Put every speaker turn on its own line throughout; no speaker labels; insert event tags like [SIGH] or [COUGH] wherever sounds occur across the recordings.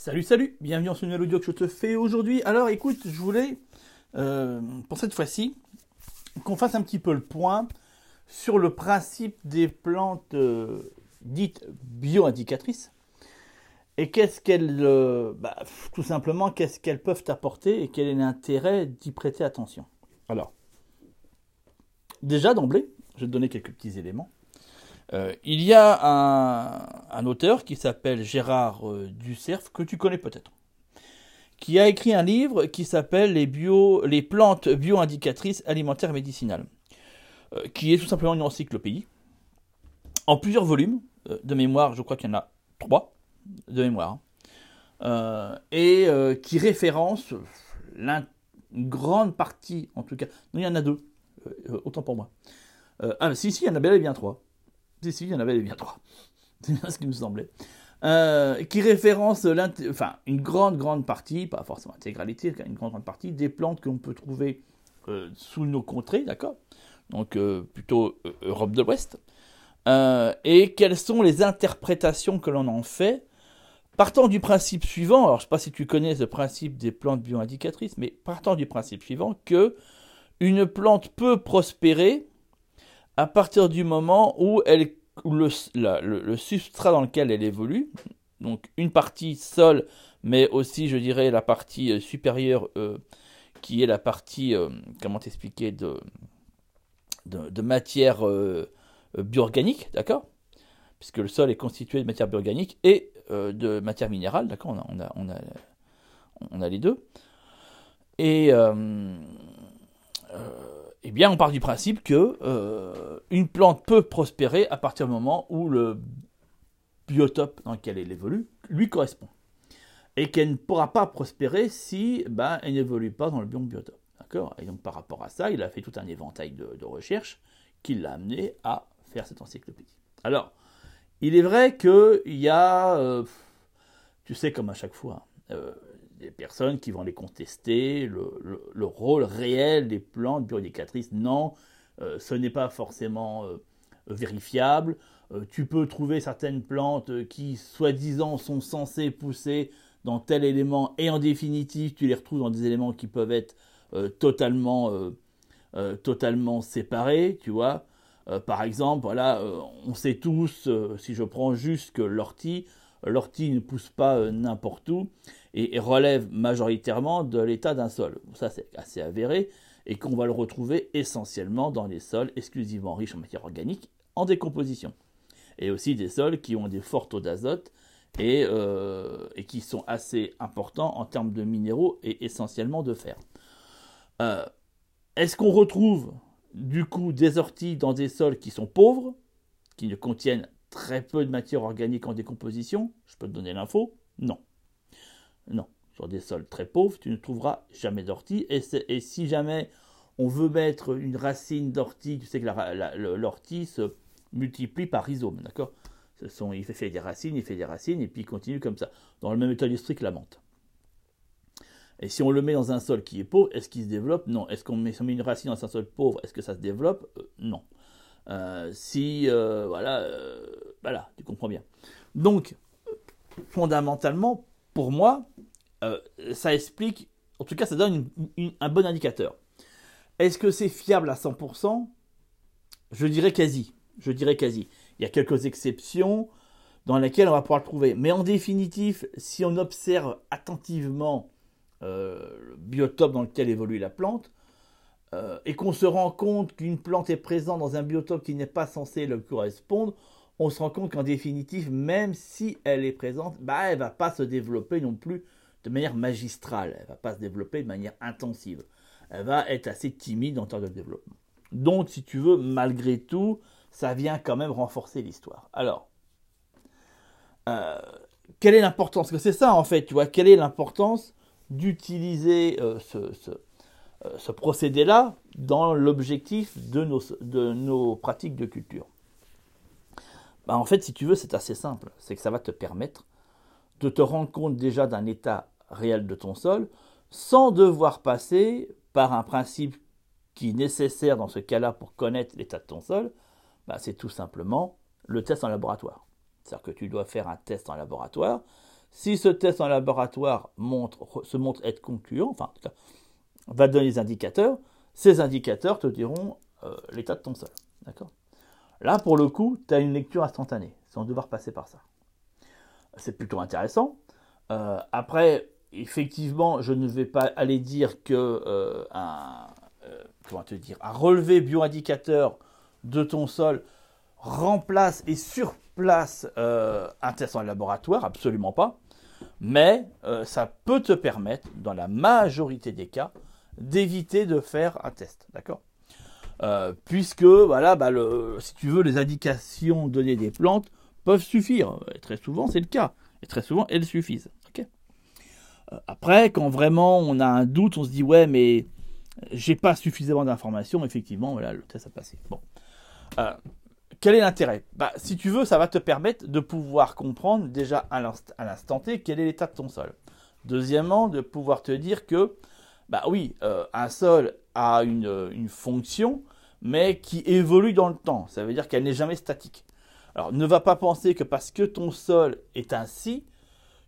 Salut, salut, bienvenue dans ce nouvel audio que je te fais aujourd'hui. Alors écoute, je voulais, euh, pour cette fois-ci, qu'on fasse un petit peu le point sur le principe des plantes euh, dites bioindicatrices et qu'est-ce qu'elles, euh, bah, tout simplement, qu'est-ce qu'elles peuvent apporter et quel est l'intérêt d'y prêter attention. Alors, déjà d'emblée, je vais te donner quelques petits éléments. Il y a un, auteur qui s'appelle Gérard euh, Ducerf, que tu connais peut-être, qui a écrit un livre qui s'appelle les, les plantes bio-indicatrices alimentaires médicinales, euh, qui est tout simplement une encyclopédie, en plusieurs volumes, de mémoire, je crois qu'il y en a trois, de mémoire, hein. et qui référence une grande partie, en tout cas, non, il y en a deux, autant pour moi. ah, si, si, il y en a bel et bien trois si, si, il y en avait bien trois. [LAUGHS] C'est bien ce qui me semblait. Euh, qui référence une grande, grande partie, pas forcément intégralité, une grande, grande partie des plantes qu'on peut trouver euh, sous nos contrées, d'accord? Donc euh, plutôt Europe de l'Ouest. et quelles sont les interprétations que l'on en fait? Partant du principe suivant, alors je ne sais pas si tu connais ce principe des plantes bioindicatrices, mais partant du principe suivant que une plante peut prospérer à partir du moment où, elle, le, le, substrat dans lequel elle évolue, donc une partie sol, mais aussi, je dirais, la partie euh, supérieure, euh, qui est la partie, euh, comment t'expliquer, de, de, matière bioorganique, d'accord? Puisque le sol est constitué de matière bioorganique et de matière minérale, d'accord? On a, on, a, on, a, on a les deux. Et eh bien, on part du principe que euh, une plante peut prospérer à partir du moment où le biotope dans lequel elle évolue lui correspond. Et qu'elle ne pourra pas prospérer si ben, elle n'évolue pas dans le bon biotope. D'accord? Et donc, par rapport à ça, il a fait tout un éventail de, recherches qui l'a amené à faire cette encyclopédie. Alors, il est vrai qu'il y a, euh, tu sais, comme à chaque fois, euh, des personnes qui vont les contester, le, rôle réel des plantes bioindicatrices. Non, euh, ce n'est pas forcément euh, vérifiable. Euh, tu peux trouver certaines plantes qui, soi-disant, sont censées pousser dans tel élément, et en définitive, tu les retrouves dans des éléments qui peuvent être totalement, totalement séparés, tu vois. par exemple, voilà, on sait tous, si je prends juste l'ortie, l'ortie ne pousse pas n'importe où et, relève majoritairement de l'état d'un sol. Ça, c'est assez avéré et qu'on va le retrouver essentiellement dans les sols exclusivement riches en matière organique en décomposition. Et aussi des sols qui ont des forts taux d'azote et, euh, qui sont assez importants en termes de minéraux et essentiellement de fer. Euh, est-ce qu'on retrouve du coup des orties dans des sols qui sont pauvres, qui ne contiennent très peu de matière organique en décomposition? Je peux te donner l'info? Non. Non, sur des sols très pauvres, tu ne trouveras jamais d'ortie. Et, si jamais on veut mettre une racine d'ortie, tu sais que l'ortie se multiplie par rhizome, d'accord? Il fait, des racines, il fait des racines, et puis il continue comme ça, dans le même état d'esprit que la menthe. Et si on le met dans un sol qui est pauvre, est-ce qu'il se développe? Non. Est-ce qu'on met, une racine dans un sol pauvre, est-ce que ça se développe? Euh, Non. Euh, si, euh, voilà, voilà, tu comprends bien. Donc, fondamentalement, pour moi, euh, ça explique, en tout cas, ça donne un bon indicateur. Est-ce que c'est fiable à 100% Je dirais quasi. Je dirais quasi. Il y a quelques exceptions dans lesquelles on va pouvoir le trouver. Mais en définitive, si on observe attentivement euh, le biotope dans lequel évolue la plante, euh, et qu'on se rend compte qu'une plante est présente dans un biotope qui n'est pas censé le correspondre, on se rend compte qu'en définitive, même si elle est présente, bah, elle ne va pas se développer non plus de manière magistrale, elle ne va pas se développer de manière intensive. Elle va être assez timide en termes de développement. Donc, si tu veux, malgré tout, ça vient quand même renforcer l'histoire. Alors, euh, quelle est l'importance? Que c'est ça en fait, tu vois, quelle est l'importance d'utiliser euh, ce, euh, ce procédé-là dans l'objectif de nos pratiques de culture? Bah, en fait, si tu veux, c'est assez simple. C'est que ça va te permettre de te rendre compte déjà d'un état réel de ton sol sans devoir passer par un principe qui est nécessaire dans ce cas-là pour connaître l'état de ton sol. Bah, c'est tout simplement le test en laboratoire. C'est-à-dire que tu dois faire un test en laboratoire. Si ce test en laboratoire se montre être concluant, enfin, en tout cas, va donner des indicateurs, ces indicateurs te diront euh, l'état de ton sol. D'accord? Là, pour le coup, tu as une lecture instantanée, sans devoir passer par ça. C'est plutôt intéressant. Euh, après, effectivement, je ne vais pas aller dire que euh, un, comment te dire, un relevé bioindicateur de ton sol remplace et surplace un test en laboratoire, absolument pas. Mais ça peut te permettre, dans la majorité des cas, d'éviter de faire un test, d'accord? Euh, Puisque, voilà, bah, si tu veux, les indications données des plantes peuvent suffire. Et très souvent, c'est le cas. Et très souvent, elles suffisent. Euh, après, quand vraiment on a un doute, on se dit, ouais, mais j'ai pas suffisamment d'informations, effectivement, voilà, le test a passé. Bon. Euh, quel est l'intérêt? Bah, Si tu veux, ça va te permettre de pouvoir comprendre déjà à l'instant T quel est l'état de ton sol. Deuxièmement, de pouvoir te dire que bah oui, un sol une, fonction, mais qui évolue dans le temps. Ça veut dire qu'elle n'est jamais statique. Alors ne va pas penser que parce que ton sol est ainsi,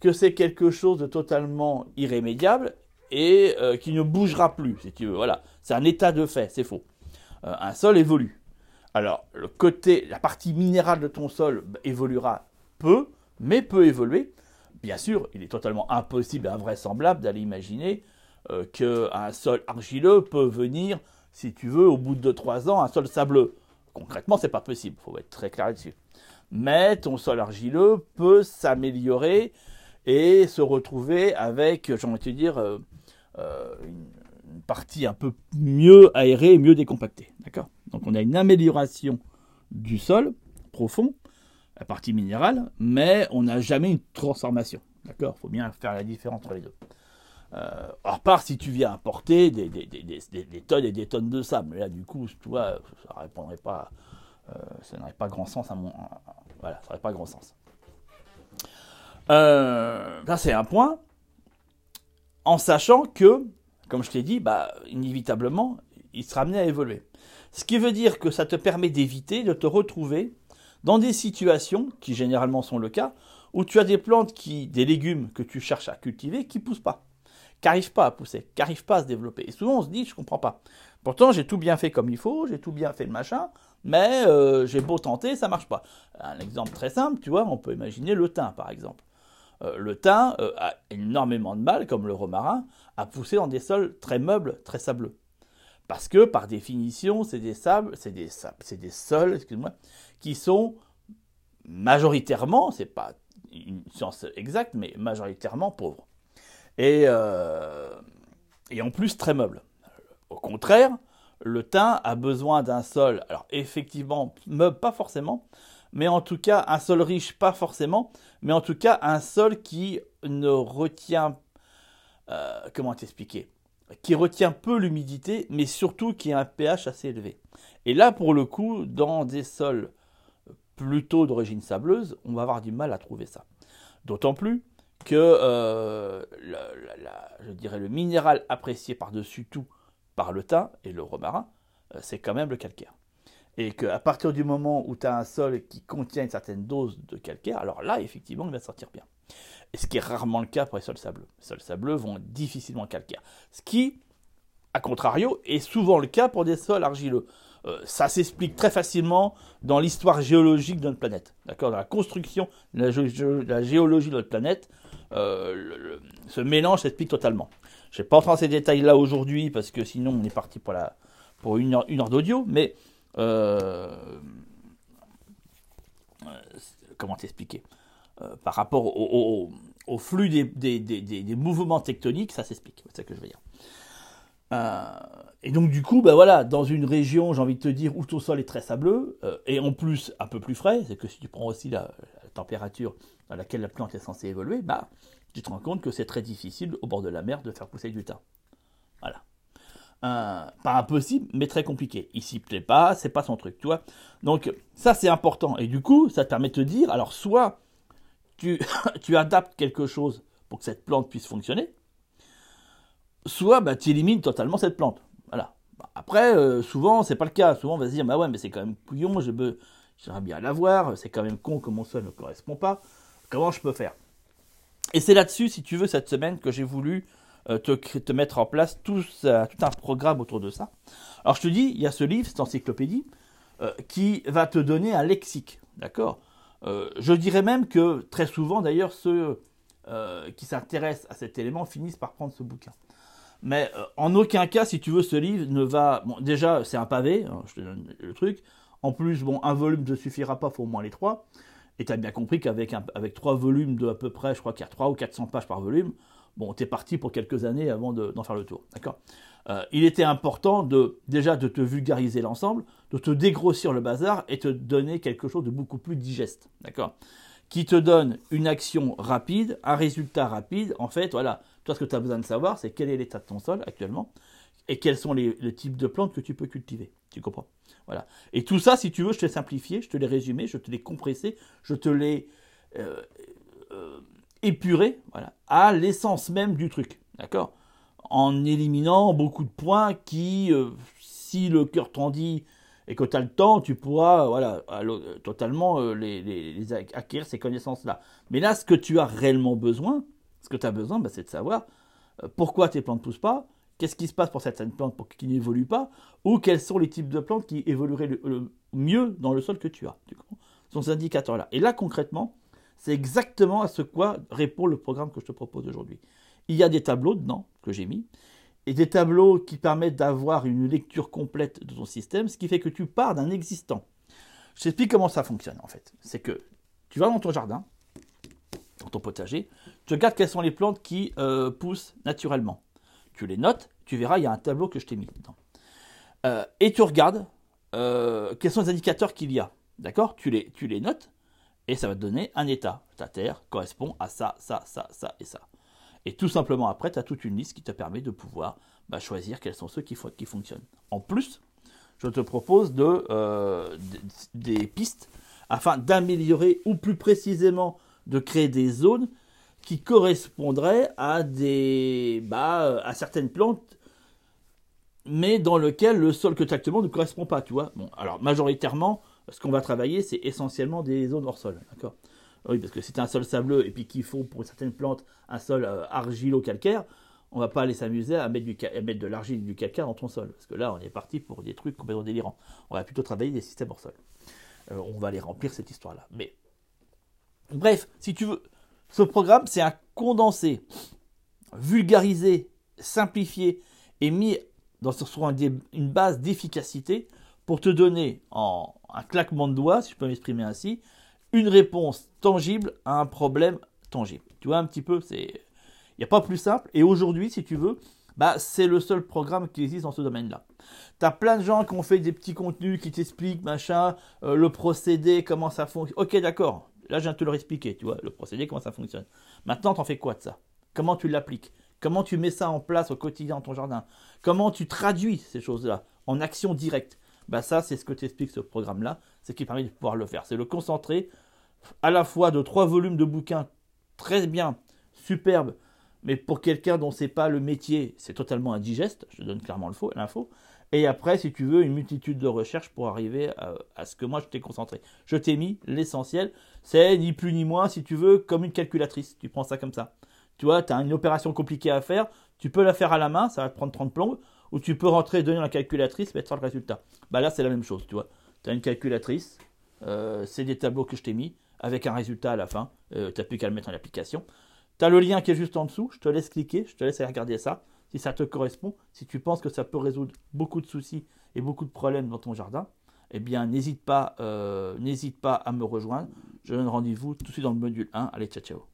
que c'est quelque chose de totalement irrémédiable et euh, qui ne bougera plus, si tu veux. Voilà, c'est un état de fait, c'est faux. Euh, un sol évolue. Alors le côté, la partie minérale de ton sol évoluera peu, mais peut évoluer. Bien sûr, il est totalement impossible et invraisemblable d'aller imaginer euh, qu'un sol argileux peut venir, si tu veux, au bout de 3 ans, un sol sableux. Concrètement, c'est pas possible, il faut être très clair là-dessus. Mais ton sol argileux peut s'améliorer et se retrouver avec, j'ai envie de te dire, euh, euh, une partie un peu mieux aérée mieux décompactée. D'accord? Donc on a une amélioration du sol profond, la partie minérale, mais on n'a jamais une transformation. D'accord? Il faut bien faire la différence entre les deux. Euh, à part si tu viens apporter des, tonnes et des tonnes de sable. Mais là, du coup, tu vois, ça pas, euh, ça n'aurait pas grand sens à mon, voilà, ça n'aurait pas grand sens. Euh, ça, c'est un point. En sachant que, comme je t'ai dit, bah, inévitablement, il sera amené à évoluer. Ce qui veut dire que ça te permet d'éviter de te retrouver dans des situations, qui généralement sont le cas, où tu as des plantes qui, des légumes que tu cherches à cultiver, qui poussent pas qui pas à pousser, qui pas à se développer. Et souvent on se dit, je comprends pas. Pourtant j'ai tout bien fait comme il faut, j'ai tout bien fait le machin, mais euh, j'ai beau tenter, ça marche pas. Un exemple très simple, tu vois, on peut imaginer le thym par exemple. Euh, le thym euh, a énormément de mal, comme le romarin, à pousser dans des sols très meubles, très sableux. Parce que par définition, c'est des sables, c'est des c'est des sols, excuse-moi, qui sont majoritairement, c'est pas une science exacte, mais majoritairement pauvres et, euh, et en plus très meuble. Au contraire, le thym a besoin d'un sol, alors effectivement, meuble pas forcément, mais en tout cas un sol riche pas forcément, mais en tout cas un sol qui ne retient, euh, comment t'expliquer, qui retient peu l'humidité, mais surtout qui a un pH assez élevé. Et là, pour le coup, dans des sols plutôt d'origine sableuse, on va avoir du mal à trouver ça. D'autant plus que euh, je dirais le minéral apprécié par-dessus tout par le thym et le romarin, euh, c'est quand même le calcaire. Et qu'à partir du moment où tu as un sol qui contient une certaine dose de calcaire, alors là, effectivement, il va sortir bien. Et ce qui est rarement le cas pour les sols sableux. Les sols sableux vont difficilement calcaire. Ce qui, à contrario, est souvent le cas pour des sols argileux. Euh, ça s'explique très facilement dans l'histoire géologique de notre planète. D'accord? Dans la construction de la, géologie de notre planète, euh, ce mélange s'explique totalement. Je ne vais pas entrer dans ces détails-là aujourd'hui parce que sinon on est parti pour, une heure, d'audio, mais euh, comment t'expliquer? Par rapport au, flux des, mouvements tectoniques, ça s'explique, c'est ça que je veux dire. Euh, et donc du coup, bah voilà, dans une région, j'ai envie de te dire, où ton sol est très sableux, euh, et en plus un peu plus frais, c'est que si tu prends aussi la, température à laquelle la plante est censée évoluer, bah tu te rends compte que c'est très difficile au bord de la mer de faire pousser du thym. Voilà. Euh, pas impossible, mais très compliqué. Il s'y plaît pas, c'est pas son truc, tu vois. Donc ça c'est important. Et du coup, ça te permet de te dire, alors soit tu, [LAUGHS] tu adaptes quelque chose pour que cette plante puisse fonctionner, soit bah, tu élimines totalement cette plante. Voilà. Après, euh, souvent, c'est pas le cas. Souvent, on va se dire, bah ouais, mais c'est quand même couillon, j'aimerais bien l'avoir, c'est quand même con que mon sol ne correspond pas. Comment je peux faire? Et c'est là-dessus, si tu veux, cette semaine que j'ai voulu euh, te, mettre en place tout, tout, un programme autour de ça. Alors je te dis, il y a ce livre, cette encyclopédie, euh, qui va te donner un lexique. D'accord? Euh, Je dirais même que très souvent, d'ailleurs, ceux qui s'intéressent à cet élément finissent par prendre ce bouquin. Mais en aucun cas, si tu veux, ce livre ne va. Bon, déjà, c'est un pavé, hein, je te donne le truc. En plus, bon, un volume ne suffira pas, il faut au moins les trois. Et tu as bien compris qu'avec avec trois volumes de à peu près, je crois qu'il y a 3 ou 400 pages par volume, bon, tu es parti pour quelques années avant d'en faire le tour. D'accord? Euh, Il était important de, déjà de te vulgariser l'ensemble, de te dégrossir le bazar et te donner quelque chose de beaucoup plus digeste. D'accord? Qui te donne une action rapide, un résultat rapide. En fait, voilà, toi, ce que tu as besoin de savoir, c'est quel est l'état de ton sol actuellement et quels sont les, types de plantes que tu peux cultiver. Tu comprends? Voilà. Et tout ça, si tu veux, je te l'ai simplifié, je te l'ai résumé, je te l'ai compressé, je te l'ai euh, euh, épuré voilà, à l'essence même du truc. D'accord? En éliminant beaucoup de points qui, euh, si le cœur t'en dit et que tu as le temps, tu pourras voilà, totalement les, acquérir ces connaissances-là. Mais là, ce que tu as réellement besoin, ce que tu as besoin, bah, c'est de savoir euh, pourquoi tes plantes ne poussent pas, qu'est-ce qui se passe pour certaines plantes pour qu'ils n'évoluent pas, ou quels sont les types de plantes qui évolueraient le, mieux dans le sol que tu as. Tu sont ces indicateurs-là. Et là, concrètement, c'est exactement à ce quoi répond le programme que je te propose aujourd'hui. Il y a des tableaux dedans que j'ai mis, et des tableaux qui permettent d'avoir une lecture complète de ton système, ce qui fait que tu pars d'un existant. Je t'explique comment ça fonctionne en fait. C'est que tu vas dans ton jardin, dans ton potager, tu regardes quelles sont les plantes qui euh, poussent naturellement. Tu les notes, tu verras, il y a un tableau que je t'ai mis dedans. Euh, et tu regardes euh, quels sont les indicateurs qu'il y a. D'accord? Tu les, tu les notes, et ça va te donner un état. Ta terre correspond à ça, ça, ça, ça et ça. Et tout simplement après, tu as toute une liste qui te permet de pouvoir bah, choisir quels sont ceux qui, fonctionnent. En plus, je te propose de, des pistes afin d'améliorer ou plus précisément de créer des zones qui correspondraient à, des, bah, à certaines plantes mais dans lesquelles le sol que tu as actuellement ne correspond pas, tu vois. Bon, alors majoritairement, ce qu'on va travailler, c'est essentiellement des zones hors sol. D'accord? Oui, parce que c'est un sol sableux et puis qu'il faut pour certaines plantes un sol euh, argilo-calcaire, on va pas aller s'amuser à mettre, du, mettre de l'argile et du calcaire dans ton sol. Parce que là, on est parti pour des trucs complètement délirants. On va plutôt travailler des systèmes hors sol. Euh, on va aller remplir cette histoire-là. Mais bref, si tu veux, ce programme, c'est un condensé, vulgarisé, simplifié et mis dans, sur une base d'efficacité pour te donner en un claquement de doigts, si je peux m'exprimer ainsi, une réponse tangible à un problème tangible. Tu vois un petit peu, c'est il n'y a pas plus simple. Et aujourd'hui, si tu veux, bah, c'est le seul programme qui existe dans ce domaine-là. Tu as plein de gens qui ont fait des petits contenus qui t'expliquent, machin, euh, le procédé, comment ça fonctionne. Ok, d'accord. Là, je viens de te le expliquer, tu vois, le procédé, comment ça fonctionne. Maintenant, t'en fais quoi de ça? Comment tu l'appliques? Comment tu mets ça en place au quotidien dans ton jardin? Comment tu traduis ces choses-là en action directe? Bah ça, c'est ce que t'explique ce programme-là, c'est qui permet de pouvoir le faire. C'est le concentrer à la fois de trois volumes de bouquins très bien, superbes, mais pour quelqu'un dont c'est pas le métier, c'est totalement indigeste, je donne clairement l'info. Et après, si tu veux, une multitude de recherches pour arriver à, ce que moi je t'ai concentré. Je t'ai mis l'essentiel, c'est ni plus ni moins, si tu veux, comme une calculatrice. Tu prends ça comme ça. Tu vois, tu as une opération compliquée à faire, tu peux la faire à la main, ça va te prendre 30 plombes, ou tu peux rentrer, donner la calculatrice, mettre sur le résultat. Bah là, c'est la même chose, tu vois. Tu as une calculatrice, euh, c'est des tableaux que je t'ai mis, avec un résultat à la fin. Euh, tu n'as plus qu'à le mettre en application. Tu as le lien qui est juste en dessous, je te laisse cliquer, je te laisse regarder ça. Si ça te correspond, si tu penses que ça peut résoudre beaucoup de soucis et beaucoup de problèmes dans ton jardin, eh bien n'hésite pas, euh, n'hésite pas à me rejoindre. Je donne rendez-vous tout de suite dans le module 1. Allez, ciao ciao